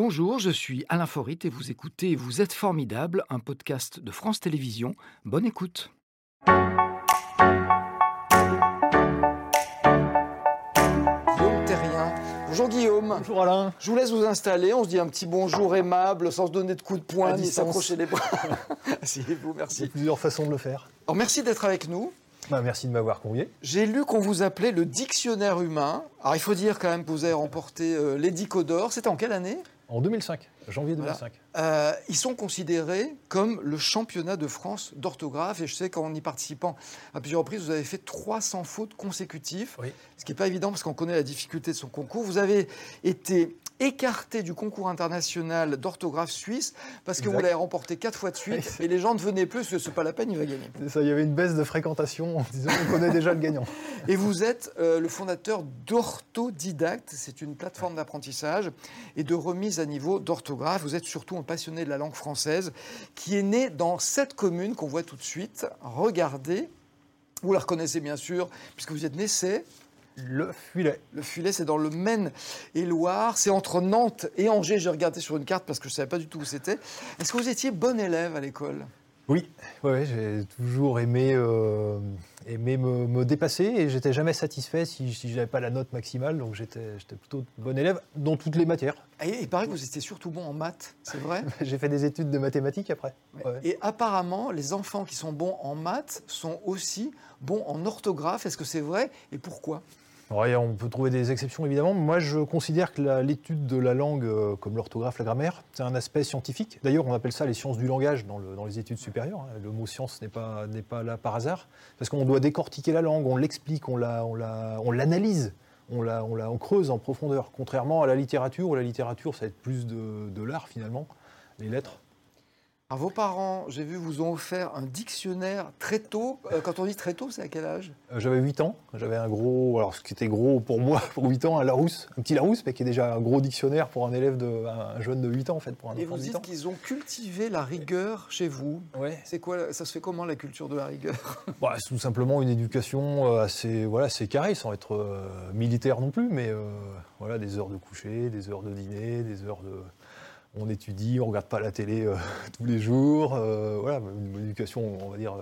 Bonjour, je suis Alain Forit et vous écoutez Vous êtes formidable, un podcast de France Télévisions. Bonne écoute. Guillaume Terrien. Bonjour Guillaume. Bonjour Alain. Je vous laisse vous installer. On se dit un petit bonjour aimable sans se donner de coups de poing ni s'approcher les bras. Asseyez-vous, merci. Il y a plusieurs façons de le faire. Alors, merci d'être avec nous. Bah, merci de m'avoir convié. J'ai lu qu'on vous appelait le dictionnaire humain. Alors il faut dire quand même que vous avez remporté euh. C'était en quelle année? En 2005, janvier 2005. Euh, ils sont considérés comme le championnat de France d'orthographe. Et je sais qu'en y participant à plusieurs reprises, vous avez fait 300 fautes consécutives. Oui. Ce qui n'est pas évident parce qu'on connaît la difficulté de son concours. Vous avez été écarté du concours international d'orthographe suisse parce que Exact. vous l'avez remporté quatre fois de suite et les gens ne venaient plus parce que c'est pas la peine, il va gagner. C'est ça, il y avait une baisse de fréquentation en disant qu'on connaît déjà le gagnant. Et vous êtes euh, le fondateur d'Orthodidacte. C'est une plateforme d'apprentissage et de remise à niveau d'orthographe. Vous êtes surtout un passionné de la langue française qui est né dans cette commune qu'on voit tout de suite. Regardez. Vous la reconnaissez bien sûr, puisque vous êtes né, c'est Le filet. le Fulet, c'est dans le Maine et Loire. C'est entre Nantes et Angers. J'ai regardé sur une carte parce que je ne savais pas du tout où c'était. Est-ce que vous étiez bon élève à l'école? Oui, ouais, j'ai toujours aimé, euh, aimé me, me dépasser et j'étais jamais satisfait si, si j'avais pas la note maximale. Donc j'étais j'étais plutôt bon élève dans toutes les matières. Et il paraît que vous étiez surtout bon en maths, c'est vrai? J'ai fait des études de mathématiques après. Ouais. Et apparemment, les enfants qui sont bons en maths sont aussi bons en orthographe. Est-ce que c'est vrai? Et pourquoi? On peut trouver des exceptions évidemment. Moi, je considère que l'étude de la langue, euh, comme l'orthographe, la grammaire, c'est un aspect scientifique. D'ailleurs, on appelle ça les sciences du langage dans, le- dans les études supérieures. hein. Le mot science n'est pas, là par hasard, parce qu'on doit décortiquer la langue, on l'explique, on la- on la- on l'analyse, on, la, creuse en profondeur. Contrairement à la littérature, où la littérature, ça va être plus de l'art finalement, les lettres. Alors, vos parents, j'ai vu, vous ont offert un dictionnaire très tôt. Euh, quand on dit très tôt, c'est à quel âge? Euh, J'avais 8 ans, j'avais un gros, alors ce qui était gros pour moi, pour 8 ans, un Larousse, un petit Larousse, mais qui est déjà un gros dictionnaire pour un élève, de, un jeune de 8 ans en fait, pour un Et vous de 8 dites qu'ils ont cultivé la rigueur chez vous. Ouais. C'est quoi Ça se fait comment la culture de la rigueur? Bah, c'est tout simplement une éducation euh, assez, voilà, assez carrée, sans être euh, militaire non plus, mais voilà, des heures de coucher, des heures de dîner, des heures de. On étudie, on regarde pas la télé euh, tous les jours, euh, voilà, une éducation, on va dire,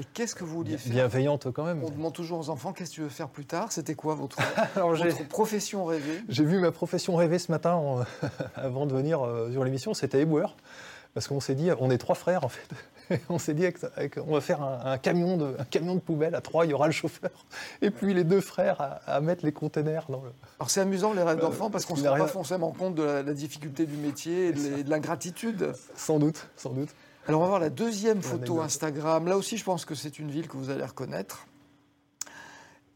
Et qu'est-ce que vous vouliez faire bienveillante quand même. On demande toujours aux enfants qu'est-ce que tu veux faire plus tard? C'était quoi votre, Alors, j'ai- votre profession rêvée? J'ai vu ma profession rêver ce matin en- avant de venir euh, sur l'émission, c'était éboueur. Parce qu'on s'est dit, on est trois frères en fait. On s'est dit, avec- avec- on va faire un, un camion de, un camion de poubelle à trois, il y aura le chauffeur. Et puis les deux frères à, à mettre les containers dans le. Alors c'est amusant les rêves Euh, d'enfants parce qu'on ne se rend pas forcément compte de la, la difficulté du métier et de, l'ingratitude. Sans doute, sans doute. Alors on va voir la deuxième photo. Instagram. Là aussi je pense que c'est une ville que vous allez reconnaître.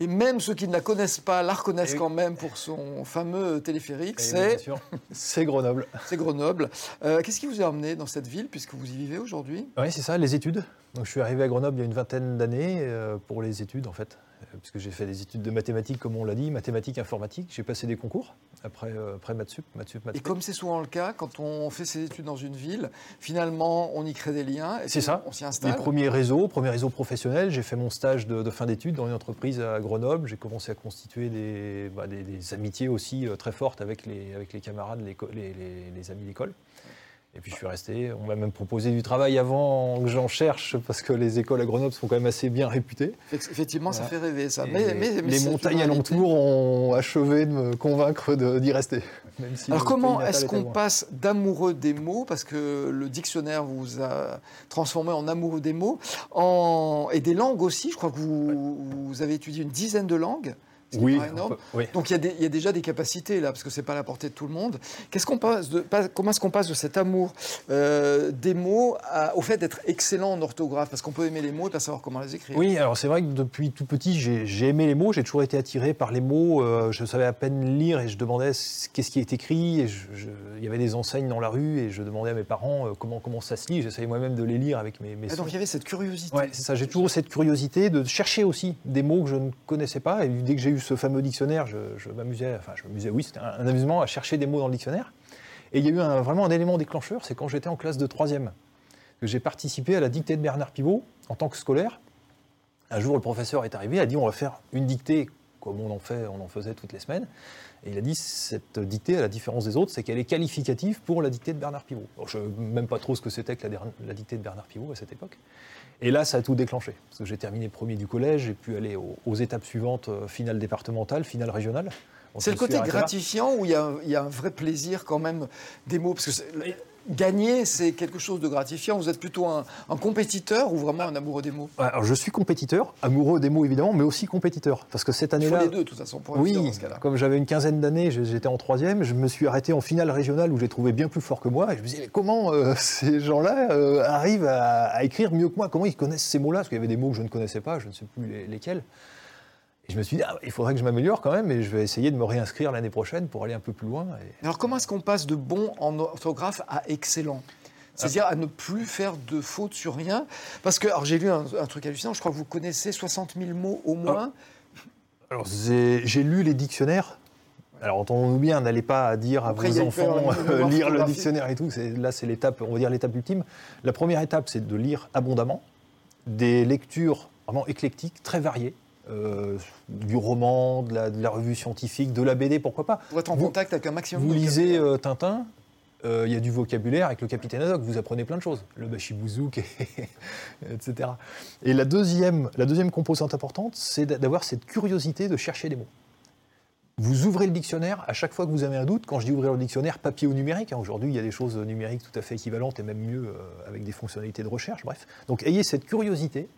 Et même ceux qui ne la connaissent pas la reconnaissent Et quand même pour son fameux téléphérique. C'est sûr, c'est Grenoble. c'est Grenoble. Euh, Qu'est-ce qui vous a emmené dans cette ville puisque vous y vivez aujourd'hui? Oui, c'est ça, les études. Donc, je suis arrivé à Grenoble il y a une vingtaine d'années euh, pour les études, en fait. Euh, Puisque j'ai fait des études de mathématiques, comme on l'a dit, mathématiques, informatique. J'ai passé des concours après, euh, après Maths Sup, Maths Sup, Maths Et comme c'est souvent le cas, quand on fait ses études dans une ville, finalement on y crée des liens. C'est ça. On s'y Les installe. premiers réseaux, premier réseau professionnel, j'ai fait mon stage de, de fin d'études dans une entreprise à Grenoble. J'ai commencé à constituer des, bah, des- des amitiés aussi euh, très fortes avec les, avec les camarades, les, les- les- les amis d'école. Et puis je suis resté. On m'a même proposé du travail avant que j'en cherche parce que les écoles à Grenoble sont quand même assez bien réputées. Effectivement, ça fait rêver ça. Mais, mais- mais les montagnes alentours ont achevé de me convaincre d'y rester. même si Alors comment est-ce qu'on passe d'amoureux des mots, parce que le dictionnaire vous a transformé en amoureux des mots, en... et des langues aussi, je crois que vous, vous avez étudié une dizaine de langues. Ce qui Oui, paraît énorme. on peut- oui. Donc il y, a y déjà des capacités là, parce que c'est pas à la portée de tout le monde. Qu'est-ce qu'on passe de, pas- comment est-ce qu'on passe de cet amour euh, des mots à- au fait d'être excellent en orthographe? Parce qu'on peut aimer les mots et pas savoir comment les écrire. Oui, alors c'est vrai que depuis tout petit, j'ai aimé les mots, j'ai toujours été attiré par les mots. euh, je savais à peine lire et je demandais qu'est-ce qui est écrit. Et je- je- il y avait des enseignes dans la rue et je demandais à mes parents euh, comment, comment ça se lit. J'essayais moi-même de les lire avec mes, mes Et donc il y avait cette curiosité. Ouais, ça. J'ai toujours cette curiosité de chercher aussi des mots que je ne connaissais pas. Et dès que j'ai eu ce fameux dictionnaire, je, m'amusais, enfin, je m'amusais, oui, c'était un, amusement à chercher des mots dans le dictionnaire. Et il y a eu vraiment un élément déclencheur, c'est quand j'étais en classe de troisième, que j'ai participé à la dictée de Bernard Pivot en tant que scolaire. Un jour, le professeur est arrivé, a dit on va faire une dictée comme on en, fait, on en faisait toutes les semaines. Et il a dit cette dictée, à la différence des autres, c'est qu'elle est qualificative pour la dictée de Bernard Pivot. Alors, je ne sais même pas trop ce que c'était que la, la, dictée de Bernard Pivot à cette époque. Et là, ça a tout déclenché. Parce que j'ai terminé premier du collège, j'ai pu aller aux, aux étapes suivantes, euh, finale départementale, finale régionale. C'est le côté gratifiant où il y, a, il y, a, un vrai plaisir quand même des mots? Parce que gagner, c'est quelque chose de gratifiant. Vous êtes plutôt un, un, compétiteur ou vraiment un amoureux des mots? Alors, je suis compétiteur, amoureux des mots évidemment, mais aussi compétiteur. Parce que cette année-là. les deux, de toute façon, pour Oui, dans ce cas-là. comme j'avais une quinzaine d'années, j'étais en troisième, je me suis arrêté en finale régionale où j'ai trouvé bien plus fort que moi. Et je me disais, mais comment euh, ces gens-là euh, arrivent à, à, écrire mieux que moi? Comment ils connaissent ces mots-là? Parce qu'il y avait des mots que je ne connaissais pas, je ne sais plus les, lesquels. Et je me suis dit, ah, il faudrait que je m'améliore quand même, et je vais essayer de me réinscrire l'année prochaine pour aller un peu plus loin. Et... Alors, comment est-ce qu'on passe de bon en orthographe à excellent? C'est-à-dire à ne plus faire de fautes sur rien? Parce que, alors j'ai lu un, un, truc hallucinant, je crois que vous connaissez 60 000 mots au moins. Alors, j'ai lu les dictionnaires. Alors entendons-nous bien, n'allez pas dire à Après, vos enfants euh, lire le dictionnaire et tout. Là, c'est l'étape, on va dire l'étape ultime. La première étape, c'est de lire abondamment des lectures vraiment éclectiques, très variées. Euh, du roman, de la, de la, revue scientifique, de la BD, pourquoi pas. Pour être en vous, contact avec un maximum Vous de lisez euh, Tintin, il euh, y a du vocabulaire avec le capitaine Haddock, vous apprenez plein de choses, le bachibouzouk, etc. Et la deuxième, la deuxième composante importante, c'est d'avoir cette curiosité de chercher des mots. Vous ouvrez le dictionnaire à chaque fois que vous avez un doute. Quand je dis ouvrir le dictionnaire, papier ou numérique, hein, aujourd'hui il y a des choses numériques tout à fait équivalentes et même mieux euh, avec des fonctionnalités de recherche, bref. Donc ayez cette curiosité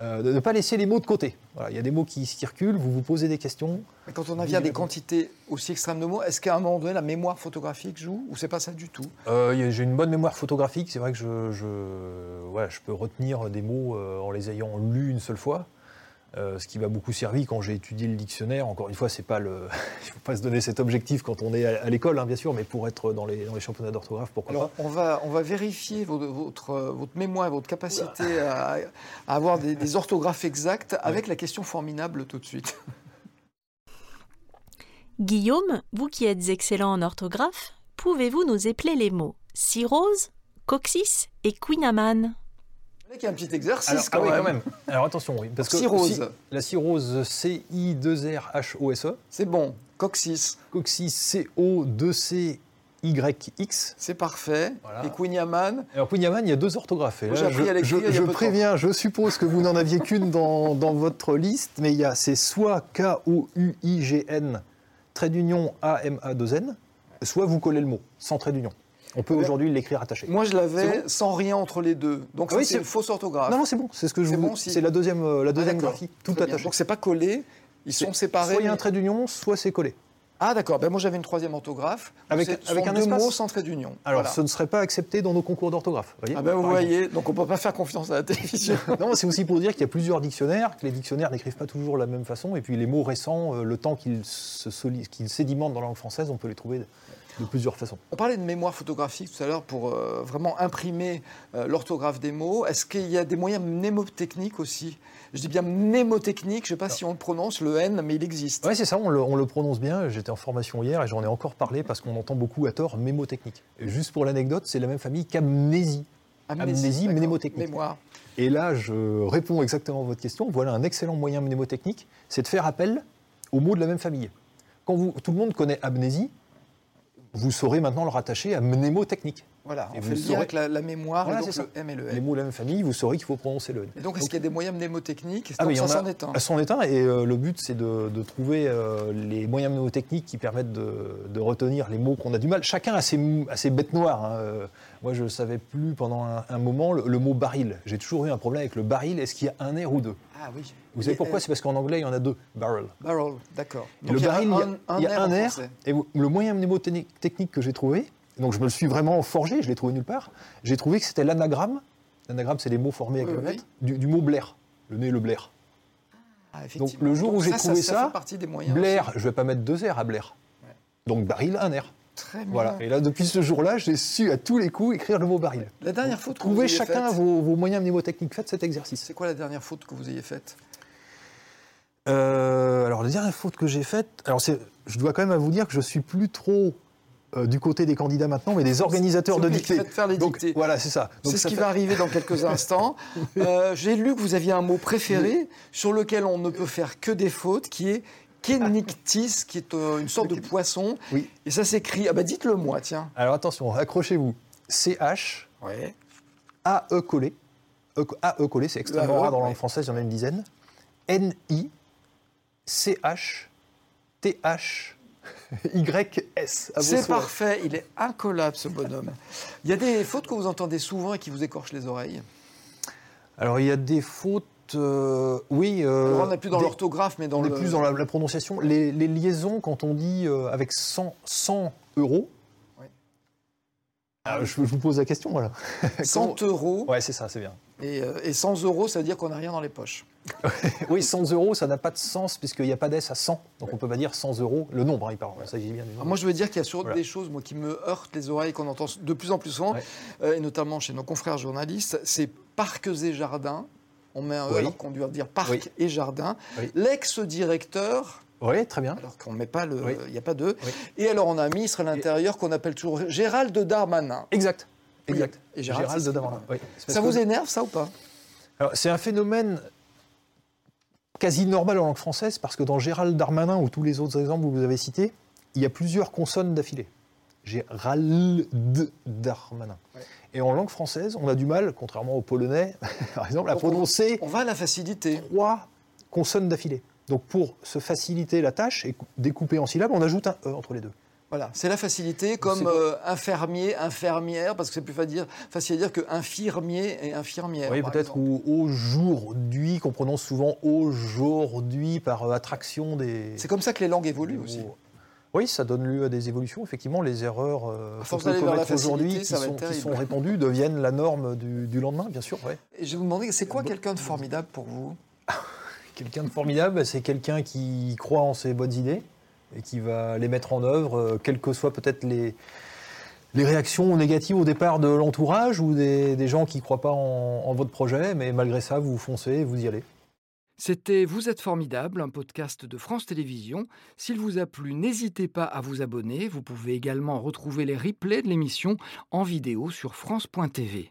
euh, de ne pas laisser les mots de côté. Voilà, il y a des mots qui circulent, vous vous posez des questions. Mais quand on a bien des quantités aussi extrêmes de mots, est-ce qu'à un moment donné, la mémoire photographique joue ou c'est pas ça du tout? Euh, J'ai une bonne mémoire photographique. C'est vrai que je, je, ouais, je, peux retenir des mots euh, en les ayant lus une seule fois. Euh, ce qui m'a beaucoup servi quand j'ai étudié le dictionnaire. Encore une fois, c'est pas le, il faut pas se donner cet objectif quand on est à, à l'école, hein, bien sûr, mais pour être dans les, dans les championnats d'orthographe, pourquoi Alors, pas on va, on va vérifier votre, votre, votre mémoire et votre capacité à, à, avoir des, des, orthographes exactes avec la question formidable tout de suite. Guillaume, vous qui êtes excellent en orthographe, pouvez-vous nous épeler les mots cirrhose, coccyx et quinaman? Il y a un petit exercice Alors, quand, ah oui, même. quand même. Alors attention, oui. Parce que cirrhose. Si, la cirrhose C-I-2-R-H-O-S-E. C'est bon. Coccyx. Coccyx C-O-2-C-Y-X. C'est parfait. Voilà. Et Quiniaman Alors Quiniaman, il y a deux orthographes. Je, je, je préviens, je suppose que vous n'en aviez qu'une dans, dans, votre liste, mais il y a c'est soit K-O-U-I-G-N, trait d'union A-M-A-2-N, soit vous collez le mot, sans trait d'union. On peut aujourd'hui l'écrire attaché. Moi, je l'avais bon sans rien entre les deux. Donc, oui, c'est une fausse orthographe. Non, non, c'est bon. C'est ce que je vous. Si... C'est la deuxième, euh, la deuxième ah, graphie, tout Très attaché. Bien. Donc, c'est pas collé. Ils sont séparés. Soit il y a un trait d'union, soit c'est collé. Ah d'accord, ben moi j'avais une troisième orthographe. Avec, avec un deux espace mots sans trait d'union. Alors voilà. ce ne serait pas accepté dans nos concours d'orthographe. Ah ben vous voyez, donc on ne peut pas faire confiance à la télévision. non, c'est aussi pour dire qu'il y a plusieurs dictionnaires, que les dictionnaires n'écrivent pas toujours de la même façon, et puis les mots récents, euh, le temps qu'ils se qu sédimentent dans la langue française, on peut les trouver de plusieurs façons. On parlait de mémoire photographique tout à l'heure pour euh, vraiment imprimer euh, l'orthographe des mots. Est-ce qu'il y a des moyens mnémotechniques aussi? Je dis bien mnémotechnique, je ne sais pas si on le prononce, le N, mais il existe. Oui, c'est ça, on le, on le, prononce bien. J'étais en formation hier et j'en ai encore parlé parce qu'on entend beaucoup à tort mémotechnique. Et juste pour l'anecdote, c'est la même famille qu'amnésie. Amnésie, amnésie mnémotechnique. Mémoire. Et là, je réponds exactement à votre question. Voilà un excellent moyen mnémotechnique, c'est de faire appel aux mots de la même famille. Quand vous, tout le monde connaît amnésie, vous saurez maintenant le rattacher à mnémotechnique. Voilà, on et fait le lien avec la, la mémoire, voilà, donc le M et le N. Les mots de la même famille, vous saurez qu'il faut prononcer le N. Et donc, est-ce qu'il y a des moyens mnémotechniques? Ah, donc, Ça s'en est un. Ça s'en est un, et euh, le but, c'est de, de, trouver euh, les moyens mnémotechniques qui permettent de, de retenir les mots qu'on a du mal. Chacun a ses, a ses bêtes noires. Hein. Moi, je ne savais plus pendant un, un moment le, le, mot baril. J'ai toujours eu un problème avec le baril. Est-ce qu'il y a un R ou deux? Ah oui. Vous savez pourquoi? C'est parce qu'en anglais, il y en a deux. Barrel. Barrel, d'accord. Le baril, il y a un, R. Et le moyen mnémotechnique que j'ai trouvé, donc je me le suis vraiment forgé, je l'ai trouvé nulle part. J'ai trouvé que c'était l'anagramme. L'anagramme, c'est les mots formés avec oui, le oui. lettre, du, du, mot Blair. Le nez, le Blair. Ah, donc le jour donc où j'ai trouvé ça, ça, ça Blair, je ne vais pas mettre deux R à Blair. Ouais. Donc baril, un R. Très bien. Voilà. Et là, depuis ce jour-là, j'ai su à tous les coups écrire le mot baril. La dernière faute que Trouvez vous chacun vos, vos, moyens mnémotechniques. Faites cet exercice. C'est quoi la dernière faute que vous ayez faite? Euh, Alors, la dernière faute que j'ai faite, alors je dois quand même vous dire que je suis plus trop euh, du côté des candidats maintenant, mais des organisateurs de dictées. Faire les Donc, dictées. voilà, c'est ça. C'est ce qui fait- va arriver dans quelques instants. Euh, J'ai lu que vous aviez un mot préféré sur lequel on ne peut faire que des fautes, qui est Kenictis, qui est euh, une sorte de poisson. Oui. Et ça s'écrit. Ah bah dites-le moi, tiens. Alors attention, accrochez-vous. CH, Ouais. AE collé. E- AE collé, c'est extrêmement AE, rare dans la langue française, il y en a une dizaine. NI, CH, TH, YS. C'est parfait, il est incollable ce bonhomme. Il y a des fautes que vous entendez souvent et qui vous écorchent les oreilles? Alors il y a des fautes, euh, oui. euh, Alors, on n'est plus dans l'orthographe, mais dans on le. plus dans la, la prononciation. Les, les liaisons, quand on dit euh, avec 100, 100 euros. Alors, je, je vous pose la question, voilà. 100 euros Ouais, c'est ça, c'est bien. et, et 100 euros, ça veut dire qu'on n'a rien dans les poches. Oui, 100 euros, ça n'a pas de sens puisqu'il n'y a pas d'S à 100. Donc on ne peut pas dire 100 euros. Le nombre, hein, il parle. Bien nombre. moi, je veux dire qu'il y a sur Voilà. des choses moi, qui me heurtent les oreilles, qu'on entend de plus en plus souvent, Ouais. euh, et notamment chez nos confrères journalistes, c'est parcs et jardins. On met un E Oui. alors qu'on doit dire parc Oui. et jardin. Oui. L'ex-directeur, Oui, très bien. alors qu'on ne met pas le. Il Oui. n'y a pas de. Oui. Et alors, on a un ministre à l'intérieur qu'on appelle toujours Gérald Darmanin. Exact. Oui. Exact. Et Gérald, Gérald Darmanin. Ça vous énerve, ça ou pas? C'est un phénomène quasi normal en langue française parce que dans Gérald Darmanin ou tous les autres exemples que vous avez cités, il y a plusieurs consonnes d'affilée. Gérald Darmanin. Ouais. Et en langue française, on a du mal, contrairement au polonais, par exemple, à Donc, prononcer On va à la facilité. trois consonnes d'affilée. Donc pour se faciliter la tâche et cou- découper en syllabes, on ajoute un E entre les deux. Voilà, c'est la facilité, comme euh, infirmier, infirmière, parce que c'est plus facile à dire, facile à dire que infirmier et infirmière. Oui, peut-être, aujourd'hui, qu'on prononce souvent aujourd'hui par euh, attraction des. C'est comme ça que les langues évoluent aussi. Oui, ça donne lieu à des évolutions. Effectivement, les erreurs euh, qu'on peut commettre aujourd'hui, qui, sont- qui répandues, deviennent la norme du, du lendemain, bien sûr. ouais. Et je vais vous demander, c'est quoi quelqu'un de formidable pour vous? Quelqu'un de formidable, c'est quelqu'un qui croit en ses bonnes idées et qui va les mettre en œuvre, euh, quelles que soient peut-être les, les réactions négatives au départ de l'entourage ou des, des gens qui ne croient pas en, en votre projet, mais malgré ça, vous foncez, vous y allez. C'était Vous êtes formidable, un podcast de France Télévisions. S'il vous a plu, n'hésitez pas à vous abonner. Vous pouvez également retrouver les replays de l'émission en vidéo sur France.tv.